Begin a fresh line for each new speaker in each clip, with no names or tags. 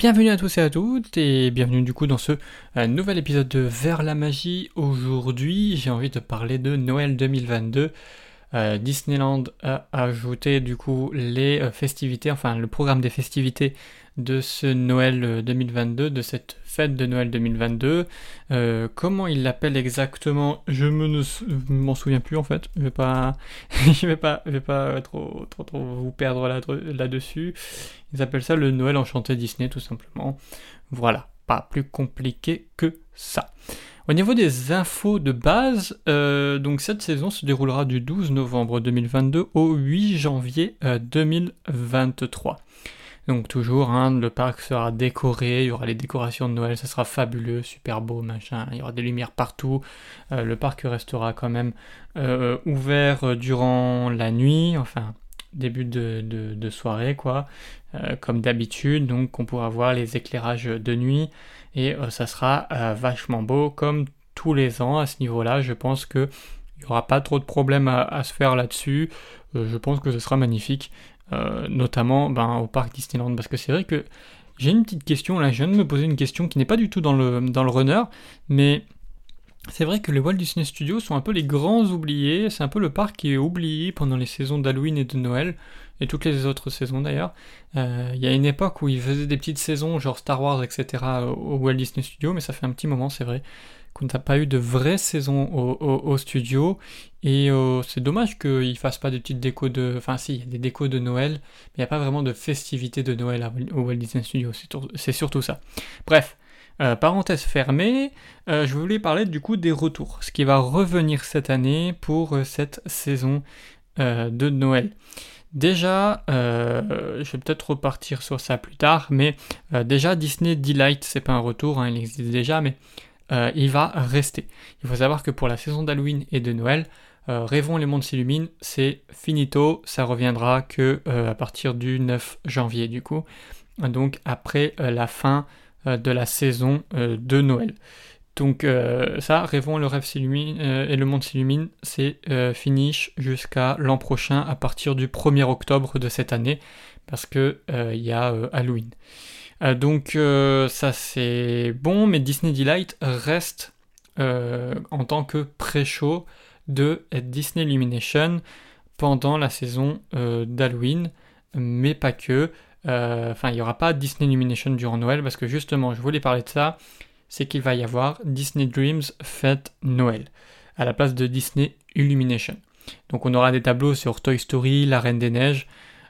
Bienvenue à tous et à toutes et bienvenue du coup dans ce euh, nouvel épisode de Vers la magie. Aujourd'hui j'ai envie de parler de Noël 2022. Euh, Disneyland a ajouté du coup les euh, festivités, enfin le programme des festivités de ce Noël 2022, euh, de cette fête de Noël 2022. Euh, comment il l'appelle exactement? Je me m'en souviens plus en fait. Je vais pas, je vais pas, je vais pas trop, trop, trop vous perdre là-dessus. Ils appellent ça le Noël enchanté Disney tout simplement. Voilà, pas plus compliqué que ça. Au niveau des infos de base, euh, donc cette saison se déroulera du 12 novembre 2022 au 8 janvier 2023. Donc toujours, hein, le parc sera décoré, il y aura les décorations de Noël, ça sera fabuleux, super beau, machin, il y aura des lumières partout. Euh, le parc restera quand même euh, ouvert durant la nuit, enfin début de, soirée quoi, euh, comme d'habitude, donc on pourra voir les éclairages de nuit et ça sera vachement beau comme tous les ans à ce niveau-là. Je pense que il n'y aura pas trop de problèmes à se faire là-dessus. je pense que ce sera magnifique. Euh, notamment ben, au parc Disneyland. Parce que c'est vrai que j'ai une petite question là, je viens de me poser une question qui n'est pas du tout dans le, dans le runner, mais c'est vrai que les Walt Disney Studios sont un peu les grands oubliés, c'est un peu le parc qui est oublié pendant les saisons d'Halloween et de Noël, et toutes les autres saisons d'ailleurs. Euh, il y a une époque où ils faisaient des petites saisons, genre Star Wars, etc., au Walt Disney Studios, mais ça fait un petit moment, c'est vrai qu'on n'a pas eu de vraie saison au, studio. Et euh, c'est dommage qu'ils fassent pas des petites décos de. Enfin, si, il y a des décos de Noël, mais il n'y a pas vraiment de festivité de Noël au Walt Disney Studio. C'est surtout ça. Bref. Euh, parenthèse fermée, je voulais parler du coup des retours, ce qui va revenir cette année pour cette saison de Noël. Déjà, je vais peut-être repartir sur ça plus tard, mais déjà Disney Delight, c'est pas un retour, hein, il existe déjà, mais euh, il va rester. Il faut savoir que pour la saison d'Halloween et de Noël, euh, Rêvons les mondes s'illuminent, c'est finito, ça reviendra que euh, à partir du 9 janvier du coup, donc après la fin de la saison de Noël. Donc ça, Rêvons le rêve s'illumine et le monde s'illumine, c'est finish jusqu'à l'an prochain à partir du 1er octobre de cette année parce que il y a Halloween. Euh, donc euh, ça c'est bon, mais Disney Delight reste euh, en tant que pré-show de Disney Illumination pendant la saison d'Halloween, mais pas que. Enfin, il n'y aura pas Disney Illumination durant Noël parce que justement, je voulais parler de ça. C'est qu'il va y avoir Disney Dreams Fête Noël à la place de Disney Illumination. Donc on aura des tableaux sur Toy Story, La Reine des Neiges,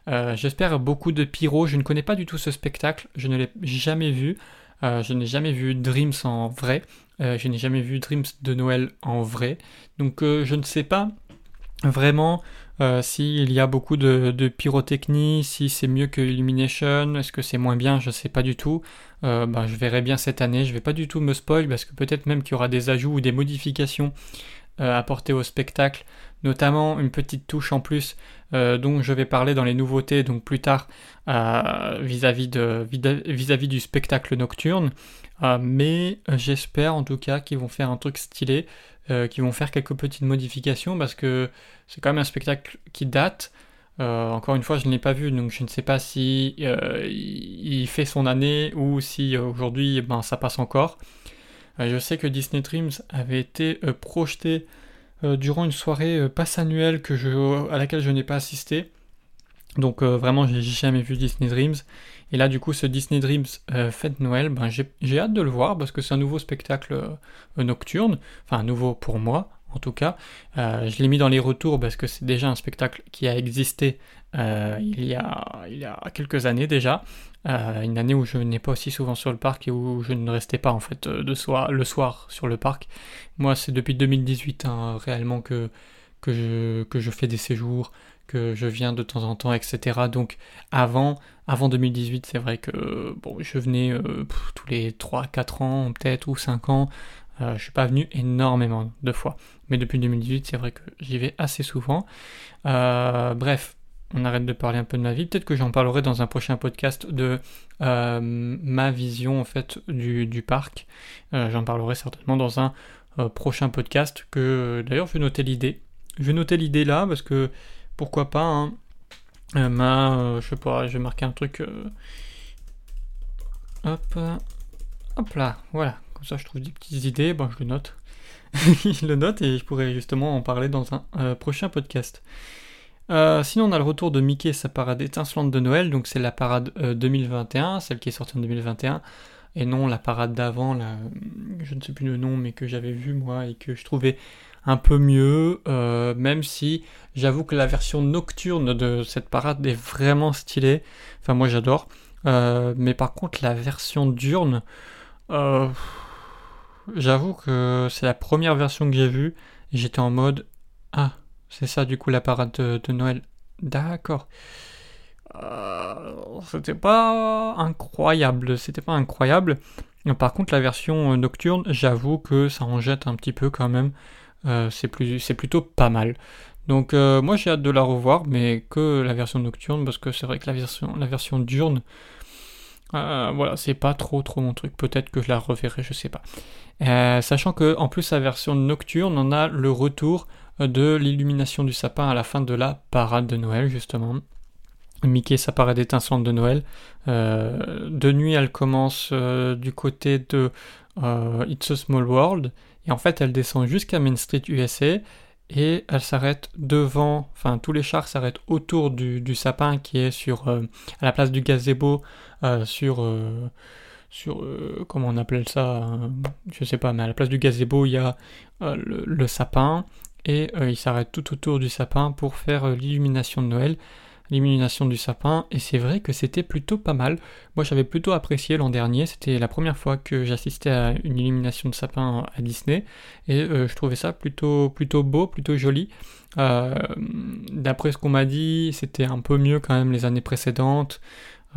euh, j'espère beaucoup de pyro. Je ne connais pas du tout ce spectacle. Je ne l'ai jamais vu. Euh, je n'ai jamais vu Dreams en vrai. Euh, je n'ai jamais vu Dreams de Noël en vrai. Donc je ne sais pas vraiment s'il y a beaucoup de, pyrotechnie, si c'est mieux que Illumination, est-ce que c'est moins bien, je ne sais pas du tout. Ben, je verrai bien cette année. Je ne vais pas du tout me spoil parce que peut-être même qu'il y aura des ajouts ou des modifications apportées au spectacle notamment une petite touche en plus euh, dont je vais parler dans les nouveautés donc plus tard euh, vis-à-vis de vis-à-vis du spectacle nocturne euh, mais j'espère en tout cas qu'ils vont faire un truc stylé qu'ils vont faire quelques petites modifications parce que c'est quand même un spectacle qui date encore une fois, je ne l'ai pas vu, donc je ne sais pas si il fait son année ou si aujourd'hui ben, ça passe encore. Je sais que Disney Dreams avait été projeté euh, durant une soirée euh, passe annuelle que je, à laquelle je n'ai pas assisté. Donc euh, vraiment, j'ai jamais vu Disney Dreams. Et là, du coup, ce Disney Dreams Fête Noël, ben, j'ai hâte de le voir parce que c'est un nouveau spectacle nocturne. Enfin, nouveau pour moi, en tout cas. je l'ai mis dans les retours parce que c'est déjà un spectacle qui a existé il, y a, il y a quelques années déjà. Une année où je n'ai pas aussi souvent sur le parc et où je ne restais pas en fait de soir, le soir sur le parc. Moi, c'est depuis 2018 hein, réellement que, que, je, fais des séjours, que je viens de temps en temps, etc. Donc avant, avant 2018, c'est vrai que bon, je venais euh, tous les 3-4 ans, peut-être, ou 5 ans. Euh, je suis pas venu énormément de fois. Mais depuis 2018, c'est vrai que j'y vais assez souvent. Euh, bref, on arrête de parler un peu de ma vie. Peut-être que j'en parlerai dans un prochain podcast de ma vision en fait du, parc. j'en parlerai certainement dans un euh, prochain podcast que d'ailleurs je vais noter l'idée. Je vais noter l'idée là parce que pourquoi pas hein, euh, ma, euh, je sais pas, je vais marquer un truc Hop, hop là, voilà. Comme ça, je trouve des petites idées. Bon, je le note. je le note et je pourrais justement en parler dans un euh, prochain podcast. Euh, sinon, on a le retour de Mickey sa parade étincelante de Noël. Donc, c'est la parade 2021, euh, celle qui est sortie en 2021. Et non la parade d'avant, je ne sais plus le nom, mais que j'avais vu moi et que je trouvais un peu mieux. même si j'avoue que la version nocturne de cette parade est vraiment stylée. Enfin, moi j'adore. mais par contre, la version diurne, j'avoue que c'est la première version que j'ai vue. J'étais en mode Ah, c'est ça, du coup, la parade de, Noël. D'accord. Euh, c'était pas incroyable, c'était pas incroyable. Par contre, la version nocturne, j'avoue que ça en jette un petit peu quand même. Euh, c'est, plutôt pas mal. Donc euh, moi j'ai hâte de la revoir, mais que la version nocturne, parce que c'est vrai que la version, la version diurne, voilà, c'est pas trop trop mon truc. Peut-être que je la reverrai, je sais pas. sachant que en plus la version nocturne, on a le retour de l'illumination du sapin à la fin de la parade de Noël, justement. Mickey, sa parade étincelante de Noël. Euh, de nuit, elle commence euh, du côté de euh, It's a Small World. Et en fait, elle descend jusqu'à Main Street USA. Et elle s'arrête devant, enfin tous les chars s'arrêtent autour du, sapin qui est sur à la place du gazebo, sur sur comment on appelle ça, je sais pas, mais à la place du gazebo il y a le, sapin et euh, il s'arrête tout autour du sapin pour faire euh, l'illumination de Noël, l'illumination du sapin, et c'est vrai que c'était plutôt pas mal. Moi j'avais plutôt apprécié l'an dernier, c'était la première fois que j'assistais à une illumination de sapin à Disney, et euh, je trouvais ça plutôt, plutôt beau, plutôt joli. D'après ce qu'on m'a dit, c'était un peu mieux quand même les années précédentes,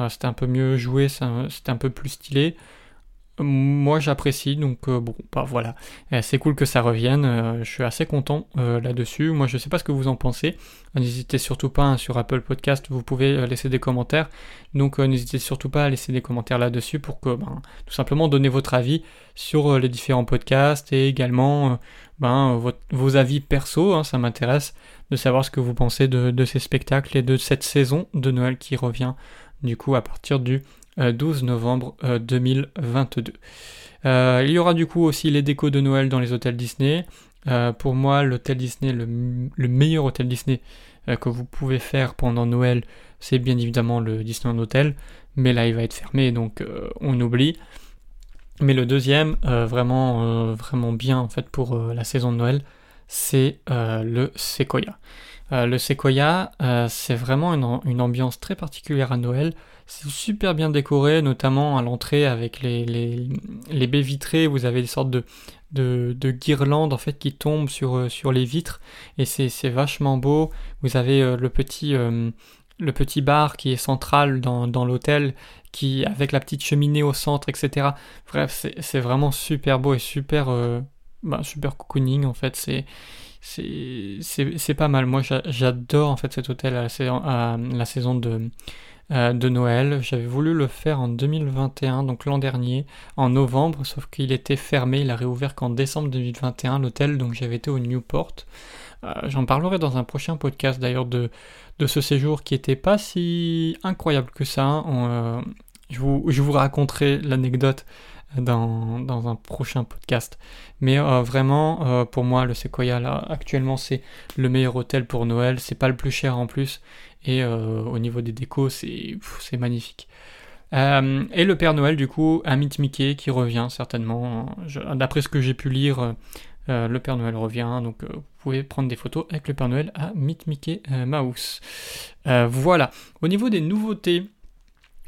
c'était un peu mieux joué, c'était un peu plus stylé moi j'apprécie donc euh, bon bah voilà. Euh, c'est cool que ça revienne euh, je suis assez content là-dessus. Moi je sais pas ce que vous en pensez. N'hésitez surtout pas hein, sur Apple Podcast vous pouvez laisser des commentaires. Donc n'hésitez surtout pas à laisser des commentaires là-dessus pour que ben, tout simplement donner votre avis sur les différents podcasts et également ben, vos avis perso hein, ça m'intéresse de savoir ce que vous pensez de ces spectacles et de cette saison de Noël qui revient du coup à partir du 12 euh, novembre 2022. Euh, euh, il y aura du coup aussi les décos de Noël dans les hôtels Disney. pour moi, l'hôtel Disney, le, meilleur hôtel Disney que vous pouvez faire pendant Noël, c'est bien évidemment le Disneyland Hotel. Mais là, il va être fermé, donc on oublie. Mais le deuxième, vraiment, vraiment bien en fait pour la saison de Noël, c'est le Sequoia. le Sequoia, c'est vraiment une, ambiance très particulière à Noël. C'est super bien décoré, notamment à l'entrée avec les, les, baies vitrées. Vous avez des sortes de, de, guirlandes en fait qui tombent sur, euh, sur les vitres et c'est vachement beau. Vous avez euh, le petit euh, le petit bar qui est central dans, dans l'hôtel, qui avec la petite cheminée au centre, etc. Bref, c'est vraiment super beau et super bah, super cocooning en fait. C'est c'est pas mal. Moi, j'adore en fait cet hôtel à la saison de euh, de Noël. J'avais voulu le faire en 2021, donc l'an dernier, en novembre, sauf qu'il était fermé. Il a réouvert qu'en décembre 2021, l'hôtel, donc j'avais été au Newport. Euh, j'en parlerai dans un prochain podcast d'ailleurs de, de ce séjour qui était pas si incroyable que ça. Euh, je, vous, je vous raconterai l'anecdote dans, dans, un prochain podcast. Mais vraiment, pour moi, le Sequoia, là, actuellement, c'est le meilleur hôtel pour Noël. C'est pas le plus cher en plus. Et euh, au niveau des décos, c'est magnifique. Euh, et le Père Noël, du coup, mythe Mickey qui revient certainement. D'après ce que j'ai pu lire, euh, le Père Noël revient. Donc vous pouvez prendre des photos avec le Père Noël à Meet Mickey Mouse. voilà. Au niveau des nouveautés,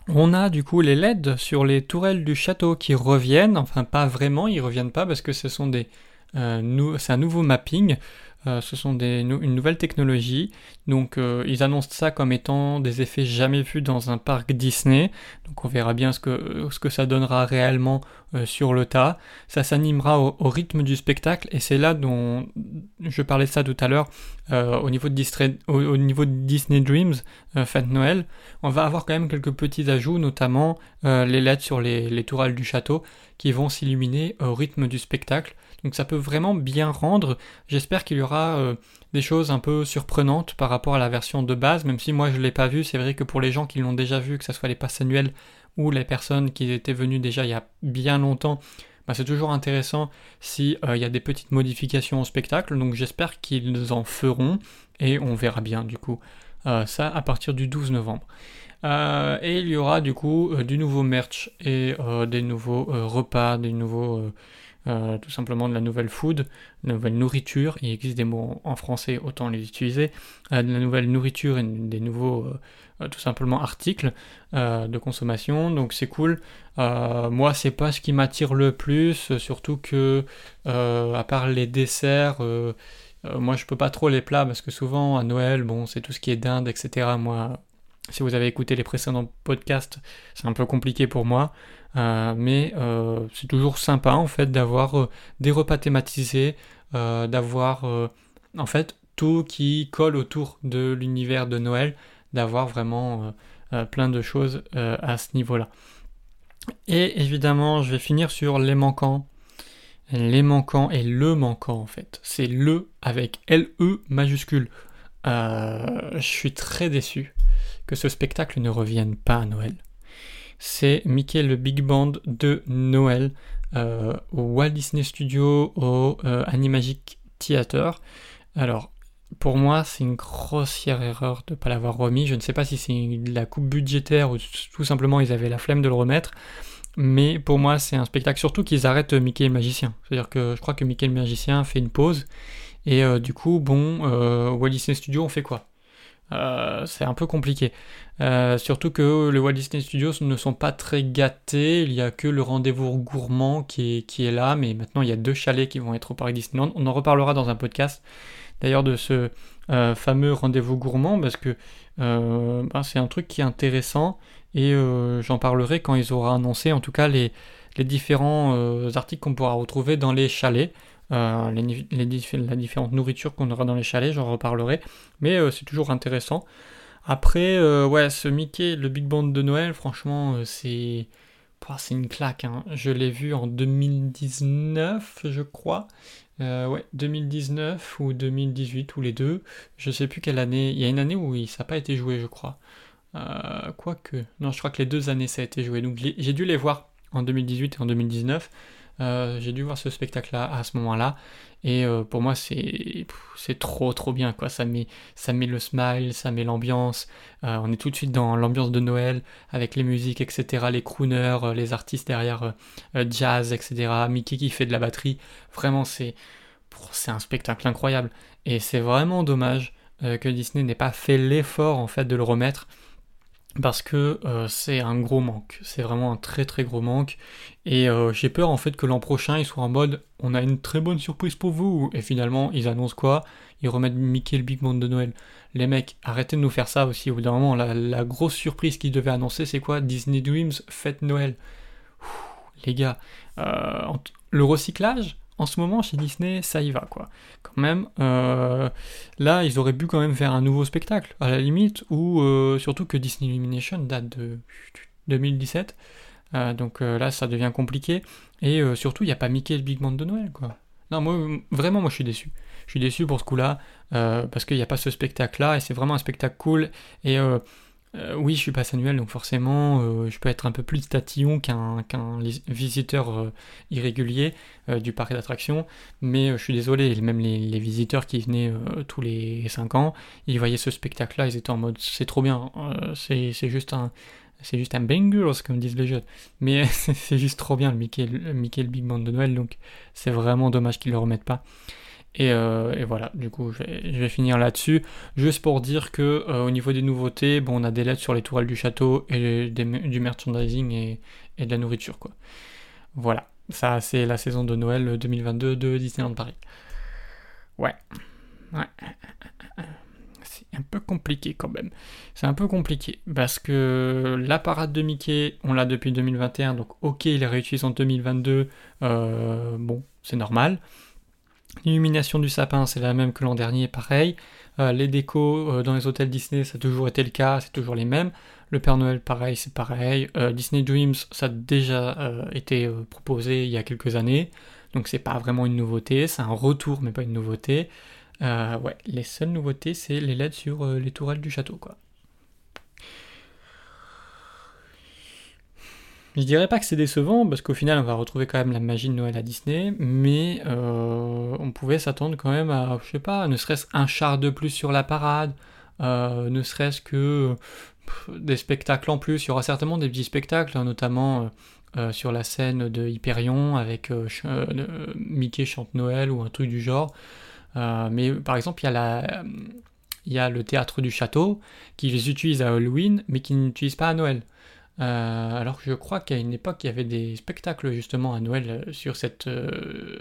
on a du coup les LED sur les tourelles du château qui reviennent. Enfin, pas vraiment, ils reviennent pas parce que ce sont des. c'est un nouveau mapping. Euh, ce sont des, une nouvelle technologie. Donc euh, ils annoncent ça comme étant des effets jamais vus dans un parc Disney. Donc on verra bien ce que, ce que ça donnera réellement euh, sur le tas. Ça s'animera au, rythme du spectacle et c'est là dont je parlais de ça tout à l'heure au, niveau de Disney, au, niveau de Disney Dreams, fête Noël. On va avoir quand même quelques petits ajouts, notamment les LED sur les, les tourelles du château qui vont s'illuminer au rythme du spectacle. Donc ça peut vraiment bien rendre. J'espère qu'il y aura euh, des choses un peu surprenantes par rapport à la version de base, même si moi je ne l'ai pas vu. C'est vrai que pour les gens qui l'ont déjà vu, que ce soit les passes annuelles ou les personnes qui étaient venues déjà il y a bien longtemps, bah, c'est toujours intéressant s'il il y a des petites modifications au spectacle. Donc j'espère qu'ils en feront et on verra bien du coup ça à partir du 12 novembre. et il y aura du coup du nouveau merch et des nouveaux repas, des nouveaux euh, tout simplement de la nouvelle food, de la nouvelle nourriture, il existe des mots en français, autant les utiliser, euh, de la nouvelle nourriture et des nouveaux, euh, tout simplement, articles de consommation, donc c'est cool. moi, c'est pas ce qui m'attire le plus, surtout que, à part les desserts, moi je peux pas trop les plats, parce que souvent à Noël, bon, c'est tout ce qui est dinde, etc. Moi, si vous avez écouté les précédents podcasts, c'est un peu compliqué pour moi. Euh, mais euh, c'est toujours sympa en fait d'avoir euh, des repas thématisés, d'avoir en fait tout qui colle autour de l'univers de Noël, d'avoir vraiment plein de choses à ce niveau-là. Et évidemment, je vais finir sur les manquants. Les manquants et le manquant en fait. C'est le avec L-E majuscule. je suis très déçu que ce spectacle ne revienne pas à Noël c'est Mickey le Big Band de Noël euh, au Walt Disney Studio, au euh, Animagic Theater. Alors, pour moi, c'est une grossière erreur de ne pas l'avoir remis. Je ne sais pas si c'est la coupe budgétaire ou tout simplement ils avaient la flemme de le remettre. Mais pour moi, c'est un spectacle, surtout qu'ils arrêtent Mickey le magicien. C'est-à-dire que je crois que Mickey le magicien fait une pause. Et euh, du coup, bon, Walt Disney Studio, on fait quoi? Euh, c'est un peu compliqué. Euh, surtout que les Walt Disney Studios ne sont pas très gâtés. Il n'y a que le rendez-vous gourmand qui est, là, mais maintenant il y a deux chalets qui vont être au parc Disneyland. On en reparlera dans un podcast d'ailleurs de ce euh, fameux rendez-vous gourmand parce que ben, c'est un truc qui est intéressant et j'en parlerai quand ils auront annoncé en tout cas les différents articles qu'on pourra retrouver dans les chalets. Euh, les, la différente nourriture qu'on aura dans les chalets, j'en reparlerai. Mais euh, c'est toujours intéressant. Après, euh, ouais, ce Mickey, le Big Band de Noël, franchement, c'est. C'est une claque. Hein. Je l'ai vu en 2019, je crois. ouais, 2019 ou 2018, ou les deux. Je sais plus quelle année. Il y a une année où ça n'a pas été joué, je crois. Quoique. Non, je crois que les deux années ça a été joué. Donc j'ai dû les voir en 2018 et en 2019. Euh, j'ai dû voir ce spectacle-là à ce moment-là. Et euh, pour moi, c'est trop trop bien quoi. Ça met ça met le smile, ça met l'ambiance. Euh, on est tout de suite dans l'ambiance de Noël avec les musiques, etc. Les crooners, les artistes derrière jazz, etc. Mickey qui fait de la batterie. Vraiment, c'est c'est un spectacle incroyable. Et c'est vraiment dommage que Disney n'ait pas fait l'effort en fait de le remettre parce que euh, c'est un gros manque, c'est vraiment un très très gros manque, et euh, j'ai peur en fait que l'an prochain ils soient en mode on a une très bonne surprise pour vous, et finalement ils annoncent quoi? Ils remettent Mickey le Big Band de Noël. Les mecs, arrêtez de nous faire ça aussi, au bout d'un moment, la, grosse surprise qu'ils devaient annoncer c'est quoi? Disney Dreams, fête Noël. les gars, euh, le recyclage, en ce moment chez Disney, ça y va quoi. Quand même, euh, là, ils auraient pu quand même faire un nouveau spectacle, à la limite, ou euh, surtout que Disney Illumination date de 2017, euh, donc là, ça devient compliqué. Et surtout, il n'y a pas Mickey le Big Band de Noël quoi. Non, moi, vraiment, moi, je suis déçu. Je suis déçu pour ce coup-là, parce qu'il n'y a pas ce spectacle-là, et c'est vraiment un spectacle cool. Et euh, oui, je suis pas annuel, donc forcément, euh, je peux être un peu plus tatillon qu'un visiteur euh, irrégulier du parc d'attractions, mais je suis désolé, même les, visiteurs qui venaient tous les 5 ans, ils voyaient ce spectacle-là, ils étaient en mode c'est trop bien, c'est juste un. C'est juste un comme disent les jeunes. Mais c'est juste trop bien le Mickey, le le Big Band de Noël, donc c'est vraiment dommage qu'ils le remettent pas. Euh, et, voilà, du coup, je vais, finir là-dessus. Juste pour dire que euh, au niveau des nouveautés, bon, on a des lettres sur les tourelles du château et du merchandising et, de la nourriture, quoi. Voilà, ça, c'est la saison de Noël 2022 de Disneyland Paris. Ouais, ouais. C'est un peu compliqué quand même. C'est un peu compliqué parce que la de Mickey, on l'a depuis 2021, donc ok, il est réutilisé en 2022. Euh, bon, c'est normal. L'illumination du sapin, c'est la même que l'an dernier, pareil. Euh, les décos euh, dans les hôtels Disney, ça a toujours été le cas, c'est toujours les mêmes. Le Père Noël, pareil, c'est pareil. Euh, Disney Dreams, ça a déjà été proposé il y a quelques années, donc c'est pas vraiment une nouveauté, c'est un retour, mais pas une nouveauté. ouais, les seules nouveautés, c'est les LED sur les tourelles du château, quoi. Je dirais pas que c'est décevant, parce qu'au final, on va retrouver quand même la magie de Noël à Disney, mais euh, on pouvait s'attendre quand même à, je sais pas, ne serait-ce un char de plus sur la parade, euh, ne serait-ce que des spectacles en plus. Il y aura certainement des petits spectacles, hein, notamment euh, sur la scène de Hyperion avec Mickey chante Noël ou un truc du genre. mais par exemple, il y a la il y a le théâtre du château qui les utilise à Halloween mais qui n'utilise pas à Noël. Euh, alors que je crois qu'à une époque, il y avait des spectacles justement à Noël euh, sur cette, euh,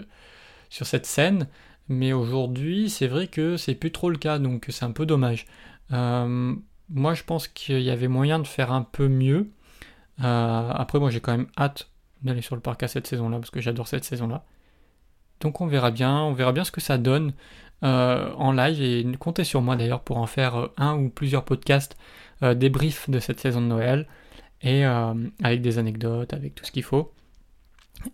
sur cette scène, mais aujourd'hui, c'est vrai que c'est plus trop le cas, donc c'est un peu dommage. moi, je pense qu'il y avait moyen de faire un peu mieux. après, moi, j'ai quand même hâte d'aller sur le parc à cette saison-là, parce que j'adore cette saison-là. Donc on verra bien, on verra bien ce que ça donne en live, et comptez sur moi d'ailleurs pour en faire un ou plusieurs podcasts débriefs de cette saison de Noël et euh, avec des anecdotes, avec tout ce qu'il faut.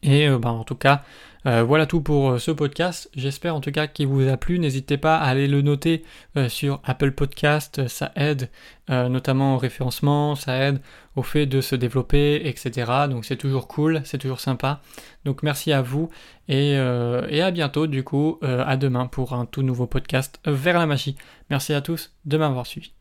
Et euh, bah, en tout cas, euh, voilà tout pour ce podcast. J'espère en tout cas qu'il vous a plu. N'hésitez pas à aller le noter sur Apple Podcast. Ça aide notamment au référencement, ça aide au fait de se développer, etc. Donc c'est toujours cool, c'est toujours sympa. Donc merci à vous et, et à bientôt du coup. à demain pour un tout nouveau podcast vers la magie. Merci à tous de m'avoir suivi.